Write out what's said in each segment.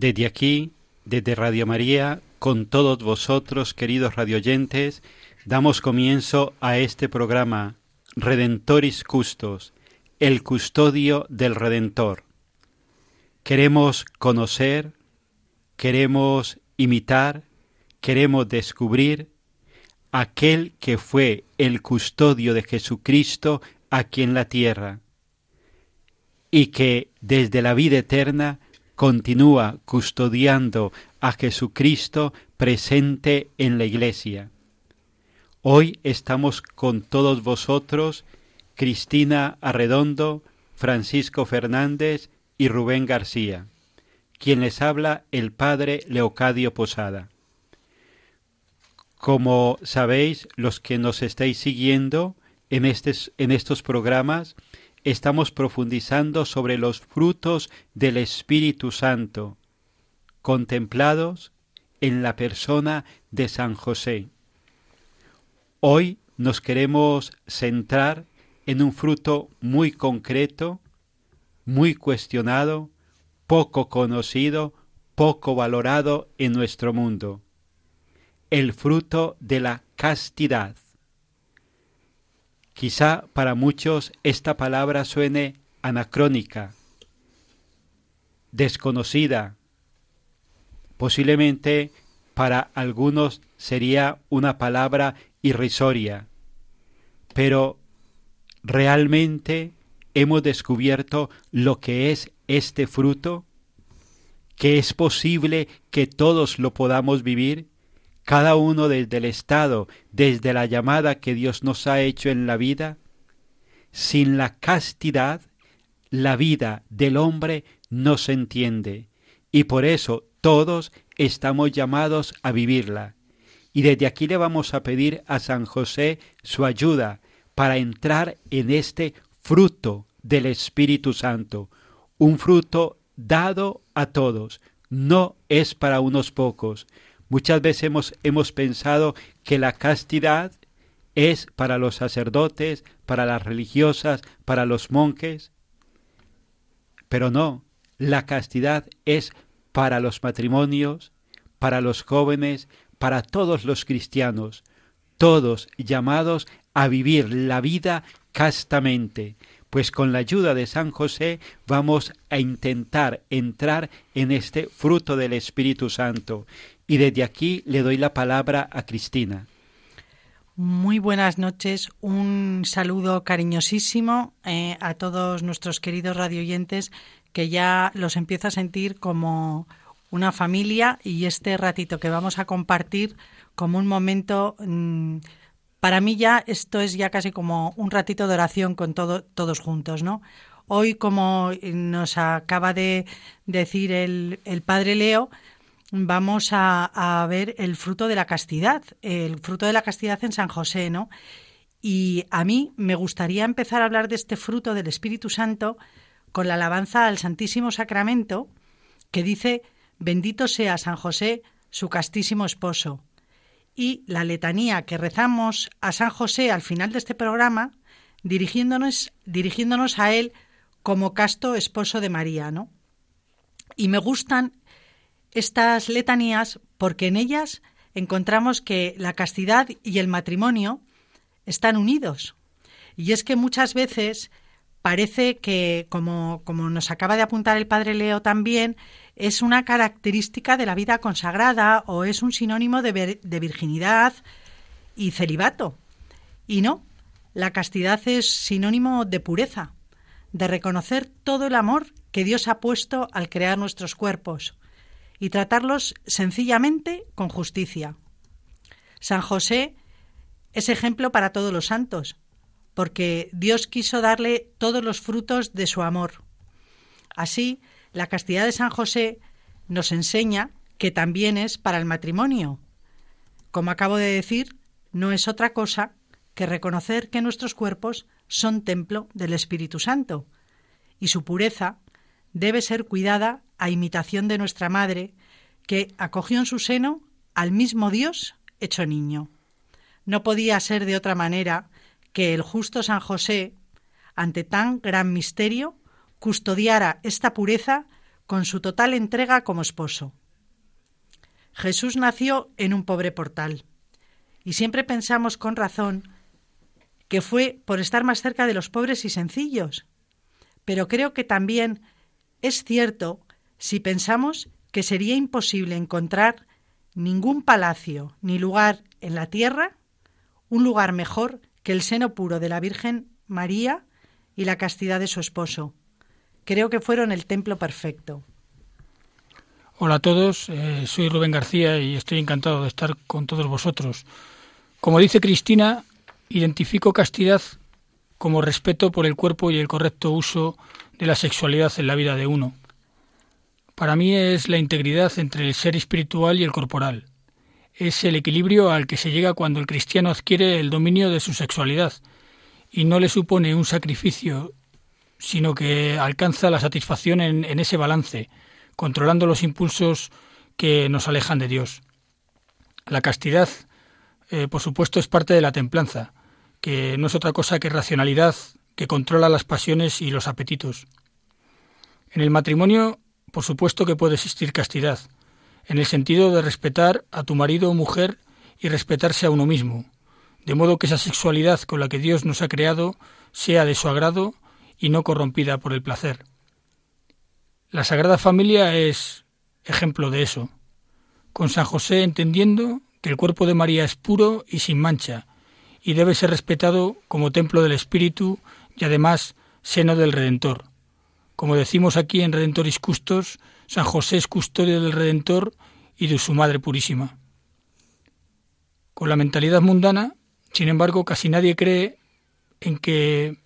Desde aquí, desde Radio María, con todos vosotros, queridos radioyentes, damos comienzo a este programa Redentoris Custos, el custodio del Redentor. Queremos conocer, queremos imitar, queremos descubrir aquel que fue el custodio de Jesucristo aquí en la tierra y que desde la vida eterna continúa custodiando a Jesucristo presente en la iglesia. Hoy estamos con todos vosotros, Cristina Arredondo, Francisco Fernández y Rubén García, quien les habla el padre Leocadio Posada. Como sabéis, los que nos estáis siguiendo en, en estos programas, estamos profundizando sobre los frutos del Espíritu Santo, contemplados en la persona de San José. Hoy nos queremos centrar en un fruto muy concreto, muy cuestionado, poco conocido, poco valorado en nuestro mundo, el fruto de la castidad. Quizá para muchos esta palabra suene anacrónica, desconocida, posiblemente para algunos sería una palabra irrisoria, pero realmente hemos descubierto lo que es este fruto, que es posible que todos lo podamos vivir, cada uno desde el estado, desde la llamada que Dios nos ha hecho en la vida. Sin la castidad, la vida del hombre no se entiende, y por eso todos estamos llamados a vivirla. Y desde aquí le vamos a pedir a San José su ayuda para entrar en este fruto del Espíritu Santo, un fruto dado a todos, no es para unos pocos. Muchas veces hemos, hemos pensado que la castidad es para los sacerdotes, para las religiosas, para los monjes, pero no, la castidad es para los matrimonios, para los jóvenes, para todos los cristianos, todos llamados a vivir la vida castamente, pues con la ayuda de San José vamos a intentar entrar en este fruto del Espíritu Santo. Y desde aquí le doy la palabra a Cristina. Muy buenas noches, un saludo cariñosísimo eh, a todos nuestros queridos radioyentes que ya los empiezo a sentir como una familia y este ratito que vamos a compartir como un momento mmm, para mí ya esto es ya casi como un ratito de oración con todo, todos juntos, ¿no? Hoy, como nos acaba de decir el, el padre Leo, vamos a, ver el fruto de la castidad, el fruto de la castidad en San José, ¿no? Y a mí me gustaría empezar a hablar de este fruto del Espíritu Santo con la alabanza al Santísimo Sacramento, que dice, bendito sea San José, su castísimo esposo. Y la letanía que rezamos a San José al final de este programa, dirigiéndonos, dirigiéndonos a él como casto esposo de María, ¿no? Y me gustan estas letanías porque en ellas encontramos que la castidad y el matrimonio están unidos. Y es que muchas veces parece que, como, como nos acaba de apuntar el padre Leo también, es una característica de la vida consagrada o es un sinónimo de, de virginidad y celibato. Y no, la castidad es sinónimo de pureza, de reconocer todo el amor que Dios ha puesto al crear nuestros cuerpos y tratarlos sencillamente con justicia. San José es ejemplo para todos los santos, porque Dios quiso darle todos los frutos de su amor. Así, la castidad de San José nos enseña que también es para el matrimonio. Como acabo de decir, no es otra cosa que reconocer que nuestros cuerpos son templo del Espíritu Santo, y su pureza debe ser cuidada a imitación de nuestra Madre, que acogió en su seno al mismo Dios hecho niño. No podía ser de otra manera que el justo San José, ante tan gran misterio, custodiara esta pureza con su total entrega como esposo. Jesús nació en un pobre portal, y siempre pensamos con razón que fue por estar más cerca de los pobres y sencillos. Pero creo que también es cierto si pensamos que sería imposible encontrar ningún palacio ni lugar en la tierra, un lugar mejor que el seno puro de la Virgen María y la castidad de su esposo. Creo que fueron el templo perfecto. Hola a todos, eh, soy Rubén García y estoy encantado de estar con todos vosotros. Como dice Cristina, Identifico castidad como respeto por el cuerpo y el correcto uso de la sexualidad en la vida de uno. Para mí es la integridad entre el ser espiritual y el corporal. Es el equilibrio al que se llega cuando el cristiano adquiere el dominio de su sexualidad y no le supone un sacrificio, sino que alcanza la satisfacción en, ese balance, controlando los impulsos que nos alejan de Dios. La castidad, eh, por supuesto, es parte de la templanza, que no es otra cosa que racionalidad que controla las pasiones y los apetitos. En el matrimonio, por supuesto que puede existir castidad, en el sentido de respetar a tu marido o mujer y respetarse a uno mismo, de modo que esa sexualidad con la que Dios nos ha creado sea de su agrado y no corrompida por el placer. La Sagrada Familia es ejemplo de eso, con San José entendiendo que el cuerpo de María es puro y sin mancha, y debe ser respetado como templo del Espíritu y además seno del Redentor. Como decimos aquí en Redentoris Custos, San José es custodio del Redentor y de su Madre Purísima. Con la mentalidad mundana, sin embargo, casi nadie cree en que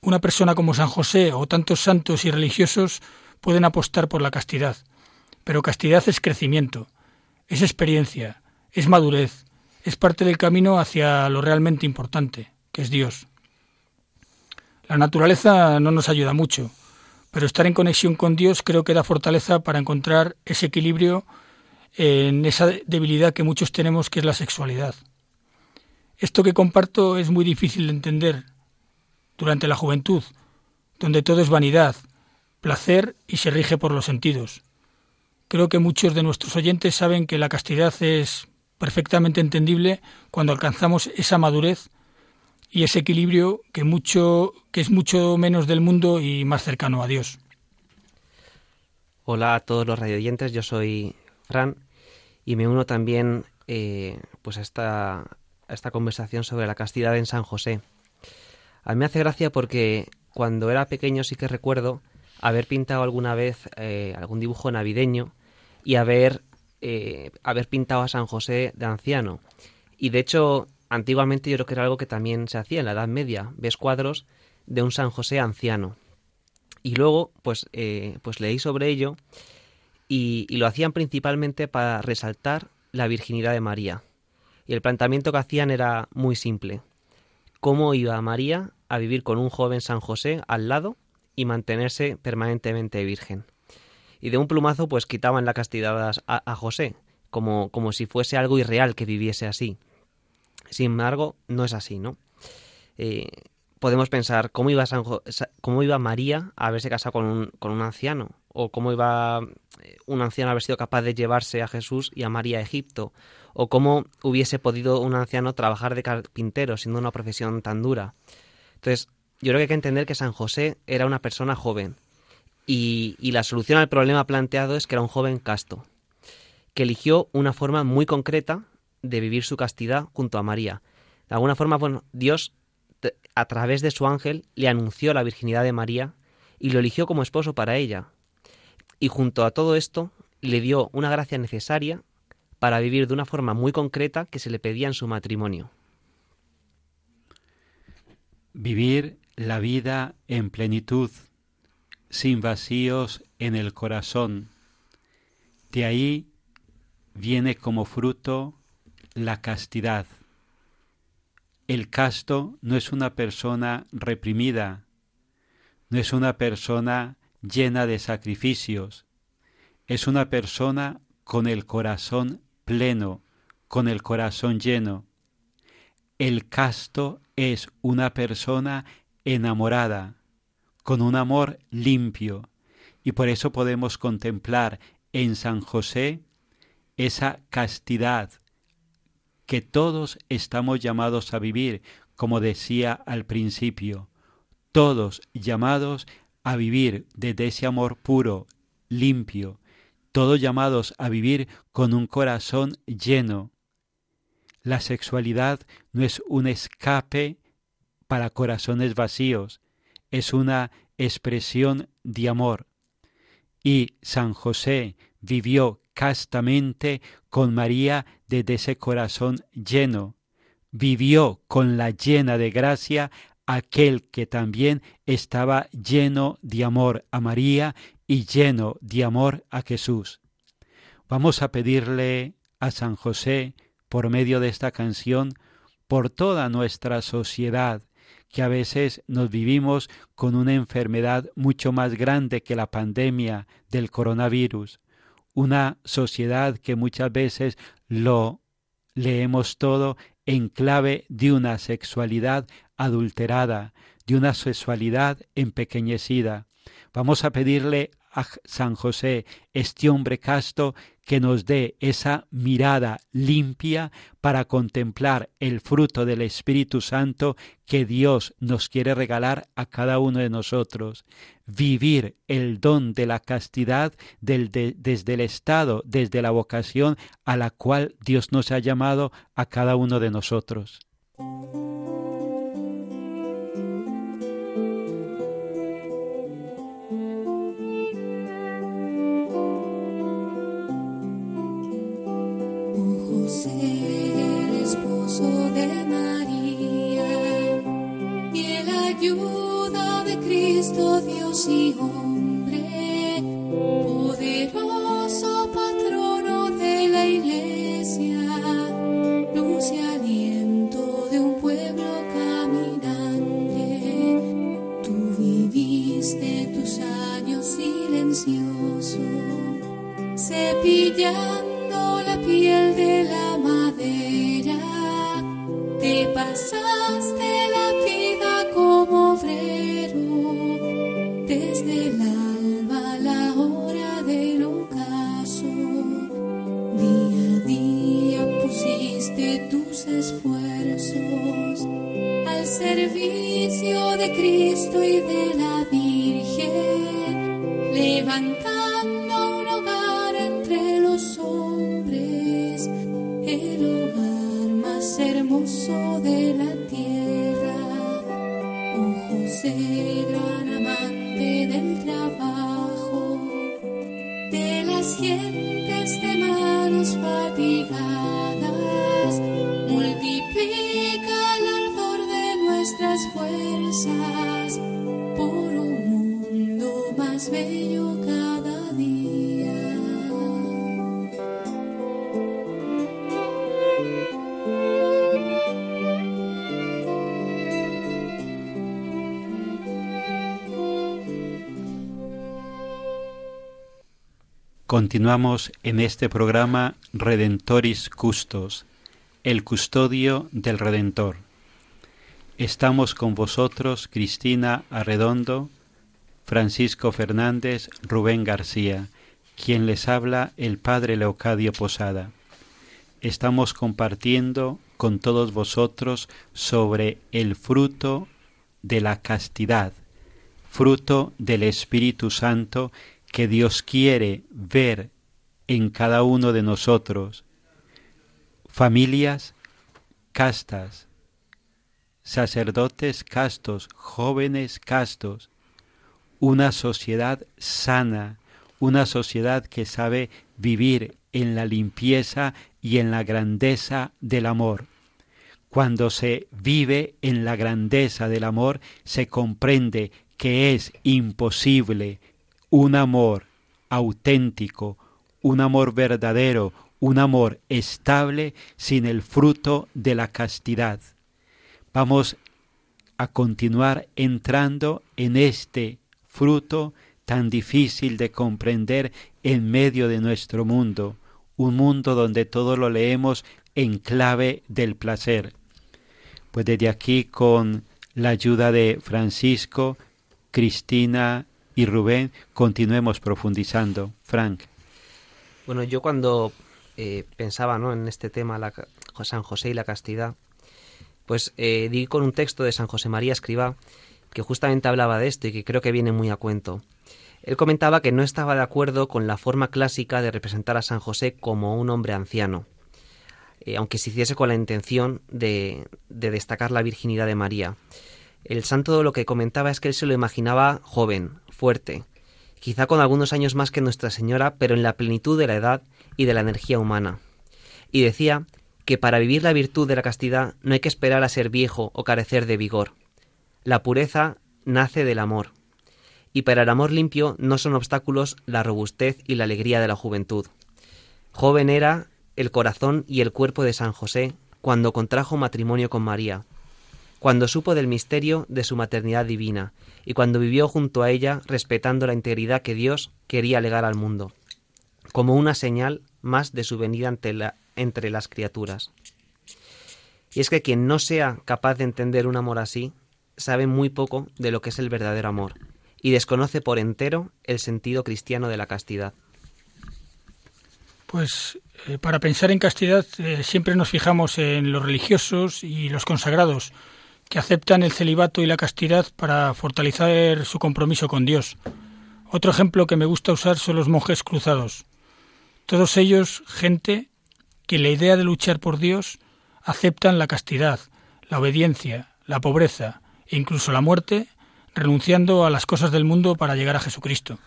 una persona como San José o tantos santos y religiosos pueden apostar por la castidad. Pero castidad es crecimiento, es experiencia, es madurez, es parte del camino hacia lo realmente importante, que es Dios. La naturaleza no nos ayuda mucho, pero estar en conexión con Dios creo que da fortaleza para encontrar ese equilibrio en esa debilidad que muchos tenemos, que es la sexualidad. Esto que comparto es muy difícil de entender durante la juventud, donde todo es vanidad, placer y se rige por los sentidos. Creo que muchos de nuestros oyentes saben que la castidad es perfectamente entendible cuando alcanzamos esa madurez y ese equilibrio que mucho que es mucho menos del mundo y más cercano a Dios. Hola a todos los radioyentes, yo soy Fran y me uno también eh, pues a esta, a esta conversación sobre la castidad en San José. A mí me hace gracia porque cuando era pequeño sí que recuerdo haber pintado alguna vez eh, algún dibujo navideño y haber eh, haber pintado a San José de anciano. Y de hecho, antiguamente yo creo que era algo que también se hacía en la Edad Media. Ves cuadros de un San José anciano. Y luego, pues, eh, pues leí sobre ello y, lo hacían principalmente para resaltar la virginidad de María. Y el planteamiento que hacían era muy simple. ¿Cómo iba María a vivir con un joven San José al lado y mantenerse permanentemente virgen? Y de un plumazo pues quitaban la castidad a, a José, como, como si fuese algo irreal que viviese así. Sin embargo, no es así, ¿no? Eh, podemos pensar cómo iba, San cómo iba María a haberse casado con un, con un anciano, o cómo iba eh, un anciano a haber sido capaz de llevarse a Jesús y a María a Egipto, o cómo hubiese podido un anciano trabajar de carpintero siendo una profesión tan dura. Entonces, yo creo que hay que entender que San José era una persona joven y, y la solución al problema planteado es que era un joven casto, que eligió una forma muy concreta de vivir su castidad junto a María. De alguna forma, bueno, Dios a través de su ángel le anunció la virginidad de María y lo eligió como esposo para ella. Y junto a todo esto le dio una gracia necesaria para vivir de una forma muy concreta que se le pedía en su matrimonio. Vivir la vida en plenitud, sin vacíos en el corazón. De ahí viene como fruto la castidad. El casto no es una persona reprimida, no es una persona llena de sacrificios, es una persona con el corazón pleno, con el corazón lleno. El casto es una persona enamorada, con un amor limpio, y por eso podemos contemplar en San José esa castidad que todos estamos llamados a vivir, como decía al principio, todos llamados a vivir desde ese amor puro, limpio, todos llamados a vivir con un corazón lleno. La sexualidad no es un escape para corazones vacíos, es una expresión de amor. Y San José vivió castamente con María desde ese corazón lleno, vivió con la llena de gracia aquel que también estaba lleno de amor a María y lleno de amor a Jesús. Vamos a pedirle a San José, por medio de esta canción, por toda nuestra sociedad, que a veces nos vivimos con una enfermedad mucho más grande que la pandemia del coronavirus, una sociedad que muchas veces lo leemos todo en clave de una sexualidad adulterada, de una sexualidad empequeñecida. Vamos a pedirle a San José, este hombre casto, que nos dé esa mirada limpia para contemplar el fruto del Espíritu Santo que Dios nos quiere regalar a cada uno de nosotros. Vivir el don de la castidad desde el estado, desde la vocación a la cual Dios nos ha llamado a cada uno de nosotros. Y hombre, más hermoso de la tierra. Oh José, gran amante del trabajo, de las gentes de manos fatigadas, Continuamos en este programa Redentoris Custos, el custodio del Redentor. Estamos con vosotros Cristina Arredondo, Francisco Fernández, Rubén García, quien les habla el Padre Leocadio Posada. Estamos compartiendo con todos vosotros sobre el fruto de la castidad, fruto del Espíritu Santo que Dios quiere ver en cada uno de nosotros. Familias castas, sacerdotes castos, jóvenes castos, una sociedad sana, una sociedad que sabe vivir en la limpieza y en la grandeza del amor. Cuando se vive en la grandeza del amor, se comprende que es imposible un amor auténtico, un amor verdadero, un amor estable sin el fruto de la castidad. Vamos a continuar entrando en este fruto tan difícil de comprender en medio de nuestro mundo, un mundo donde todo lo leemos en clave del placer. Pues desde aquí con la ayuda de Francisco, Cristina y Rubén, continuemos profundizando. Frank. Bueno, yo cuando eh, pensaba ¿no? en este tema, la, San José y la castidad, pues eh, di con un texto de San José María Escribá que justamente hablaba de esto y que creo que viene muy a cuento. Él comentaba que no estaba de acuerdo con la forma clásica de representar a San José como un hombre anciano, eh, aunque se hiciese con la intención de, de destacar la virginidad de María. El santo lo que comentaba es que él se lo imaginaba joven, fuerte, quizá con algunos años más que Nuestra Señora, pero en la plenitud de la edad y de la energía humana. Y decía que para vivir la virtud de la castidad no hay que esperar a ser viejo o carecer de vigor. La pureza nace del amor. Y para el amor limpio no son obstáculos la robustez y la alegría de la juventud. Joven era el corazón y el cuerpo de San José cuando contrajo matrimonio con María, cuando supo del misterio de su maternidad divina y cuando vivió junto a ella respetando la integridad que Dios quería legar al mundo, como una señal más de su venida entre las criaturas. Y es que quien no sea capaz de entender un amor así, sabe muy poco de lo que es el verdadero amor y desconoce por entero el sentido cristiano de la castidad. Pues eh, para pensar en castidad eh, siempre nos fijamos en los religiosos y los consagrados, que aceptan el celibato y la castidad para fortalecer su compromiso con Dios. Otro ejemplo que me gusta usar son los monjes cruzados. Todos ellos, gente que la idea de luchar por Dios aceptan la castidad, la obediencia, la pobreza e incluso la muerte, renunciando a las cosas del mundo para llegar a Jesucristo.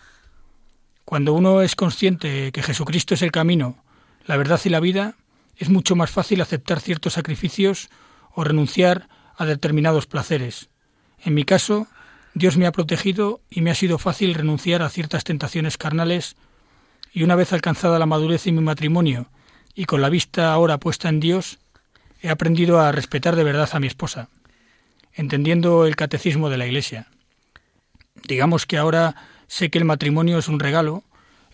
Cuando uno es consciente que Jesucristo es el camino, la verdad y la vida, es mucho más fácil aceptar ciertos sacrificios o renunciar a determinados placeres. En mi caso, Dios me ha protegido y me ha sido fácil renunciar a ciertas tentaciones carnales y una vez alcanzada la madurez en mi matrimonio y con la vista ahora puesta en Dios, he aprendido a respetar de verdad a mi esposa, entendiendo el catecismo de la Iglesia. Digamos que ahora sé que el matrimonio es un regalo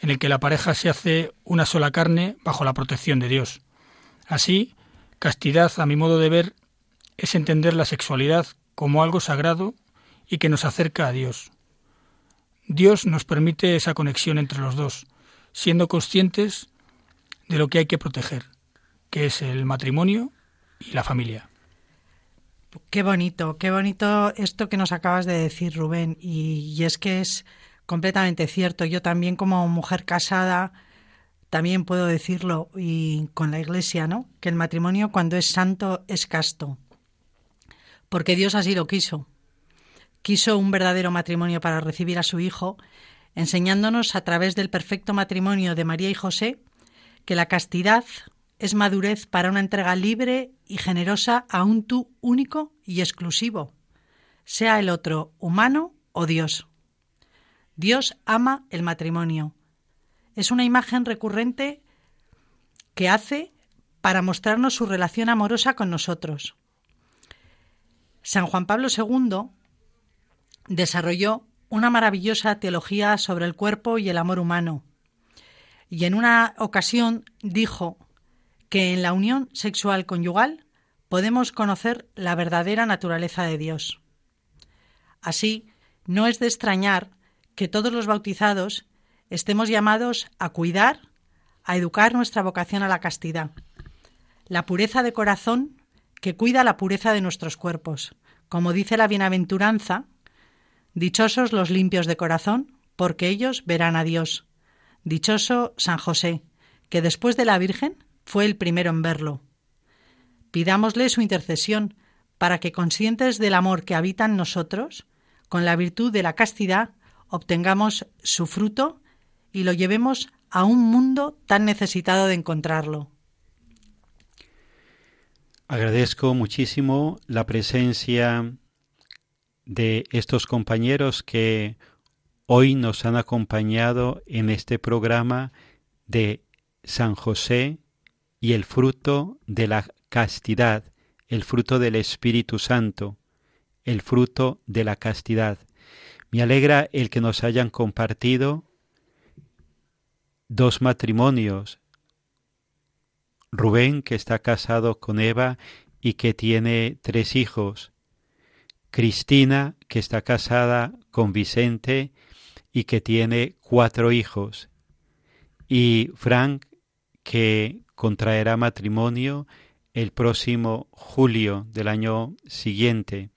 en el que la pareja se hace una sola carne bajo la protección de Dios. Así, castidad, a mi modo de ver, es entender la sexualidad como algo sagrado y que nos acerca a Dios. Dios nos permite esa conexión entre los dos, siendo conscientes de lo que hay que proteger, que es el matrimonio y la familia. Qué bonito, qué bonito esto que nos acabas de decir, Rubén. Y, y, es que es completamente cierto. Yo también como mujer casada también puedo decirlo y con la Iglesia, ¿no? Que el matrimonio cuando es santo es casto. Porque Dios así lo quiso. Quiso un verdadero matrimonio para recibir a su Hijo, enseñándonos a través del perfecto matrimonio de María y José que la castidad es madurez para una entrega libre y generosa a un tú único y exclusivo, sea el otro humano o Dios. Dios ama el matrimonio. Es una imagen recurrente que hace para mostrarnos su relación amorosa con nosotros. San Juan Pablo II desarrolló una maravillosa teología sobre el cuerpo y el amor humano. Y en una ocasión dijo que en la unión sexual conyugal podemos conocer la verdadera naturaleza de Dios. Así, no es de extrañar que todos los bautizados estemos llamados a cuidar, a educar nuestra vocación a la castidad, la pureza de corazón que cuida la pureza de nuestros cuerpos. Como dice la bienaventuranza, dichosos los limpios de corazón, porque ellos verán a Dios. Dichoso San José, que después de la Virgen fue el primero en verlo. Pidámosle su intercesión para que, conscientes del amor que habita en nosotros, con la virtud de la castidad, obtengamos su fruto y lo llevemos a un mundo tan necesitado de encontrarlo. Agradezco muchísimo la presencia de estos compañeros que hoy nos han acompañado en este programa de San José y el fruto de la castidad, el fruto del Espíritu Santo, el fruto de la castidad. Me alegra el que nos hayan compartido dos matrimonios. Rubén, que está casado con Eva y que tiene tres hijos. Cristina, que está casada con Vicente y que tiene cuatro hijos. Y Frank, que contraerá matrimonio el próximo julio del año siguiente.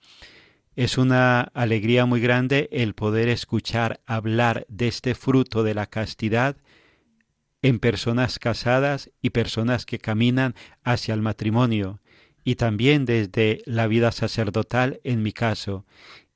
Es una alegría muy grande el poder escuchar hablar de este fruto de la castidad en personas casadas y personas que caminan hacia el matrimonio, y también desde la vida sacerdotal en mi caso,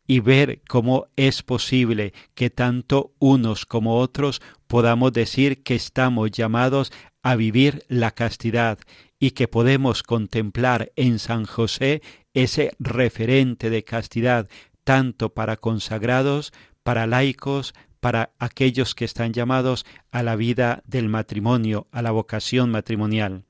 y ver cómo es posible que tanto unos como otros podamos decir que estamos llamados a vivir la castidad y que podemos contemplar en San José ese referente de castidad tanto para consagrados, para laicos, para aquellos que están llamados a la vida del matrimonio, a la vocación matrimonial.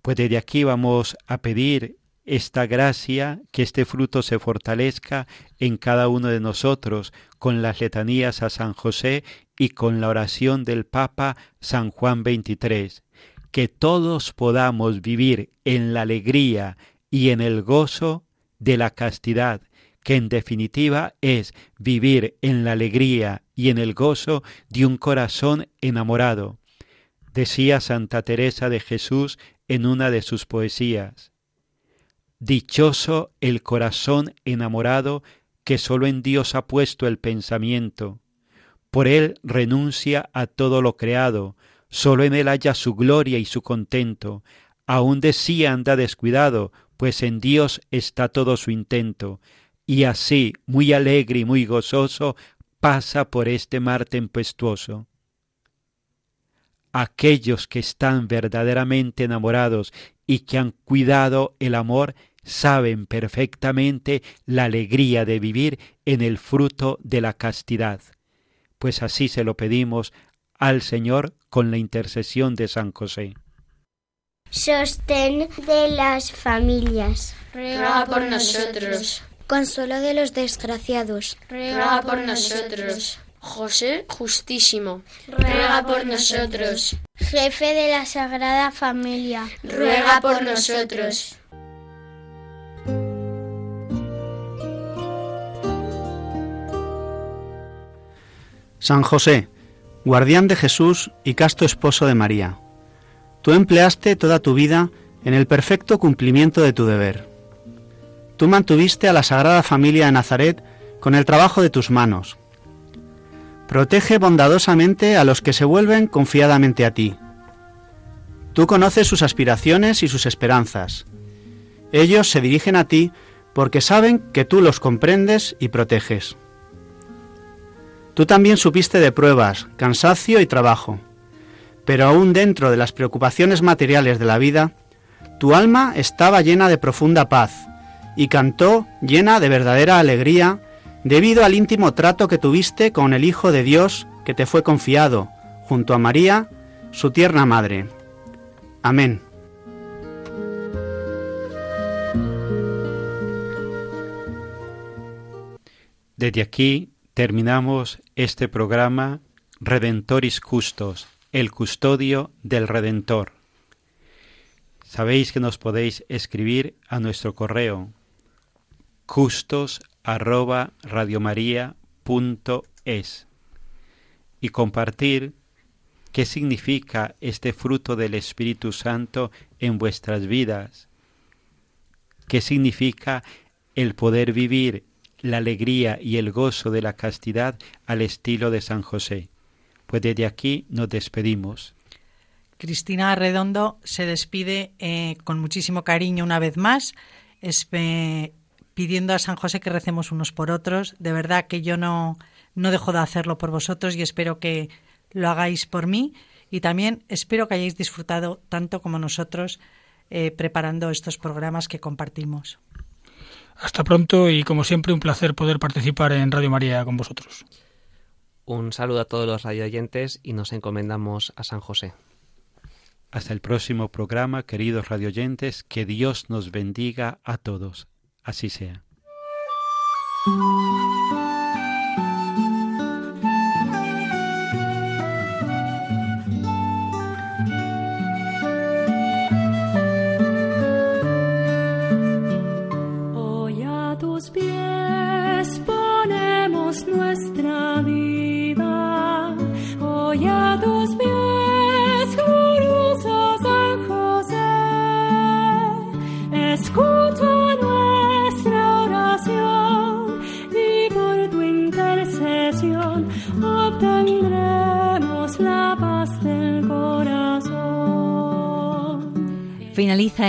Pues desde aquí vamos a pedir esta gracia, que este fruto se fortalezca en cada uno de nosotros con las letanías a San José y con la oración del Papa San Juan XXIII. Que todos podamos vivir en la alegría y en el gozo de la castidad, que en definitiva es vivir en la alegría y en el gozo de un corazón enamorado. Decía Santa Teresa de Jesús en una de sus poesías. Dichoso el corazón enamorado que sólo en Dios ha puesto el pensamiento. Por él renuncia a todo lo creado, sólo en él halla su gloria y su contento. Aún de sí anda descuidado, pues en Dios está todo su intento y así, muy alegre y muy gozoso, pasa por este mar tempestuoso. Aquellos que están verdaderamente enamorados y que han cuidado el amor saben perfectamente la alegría de vivir en el fruto de la castidad. Pues así se lo pedimos al Señor con la intercesión de San José. Sostén de las familias. Ruega por nosotros. Consuelo de los desgraciados. Ruega por nosotros. José Justísimo. Ruega por nosotros. Jefe de la Sagrada Familia. Ruega por nosotros. San José, guardián de Jesús y casto esposo de María, tú empleaste toda tu vida en el perfecto cumplimiento de tu deber. Tú mantuviste a la Sagrada Familia de Nazaret con el trabajo de tus manos. Protege bondadosamente a los que se vuelven confiadamente a ti. Tú conoces sus aspiraciones y sus esperanzas. Ellos se dirigen a ti porque saben que tú los comprendes y proteges. Tú también supiste de pruebas, cansancio y trabajo, pero aún dentro de las preocupaciones materiales de la vida, tu alma estaba llena de profunda paz y cantó llena de verdadera alegría debido al íntimo trato que tuviste con el Hijo de Dios que te fue confiado, junto a María, su tierna madre. Amén. Desde aquí terminamos este programa Redentoris Custos, el custodio del Redentor. Sabéis que nos podéis escribir a nuestro correo custos arroba radiomaria.es y compartir qué significa este fruto del Espíritu Santo en vuestras vidas, qué significa el poder vivir la alegría y el gozo de la castidad al estilo de San José. Pues desde aquí nos despedimos. Cristina Redondo se despide eh, con muchísimo cariño una vez más, pidiendo a San José que recemos unos por otros. De verdad que yo no, no dejo de hacerlo por vosotros y espero que lo hagáis por mí y también espero que hayáis disfrutado tanto como nosotros eh, preparando estos programas que compartimos. Hasta pronto y como siempre un placer poder participar en Radio María con vosotros. Un saludo a todos los radioyentes y nos encomendamos a San José. Hasta el próximo programa, queridos radioyentes, que Dios nos bendiga a todos. Así sea.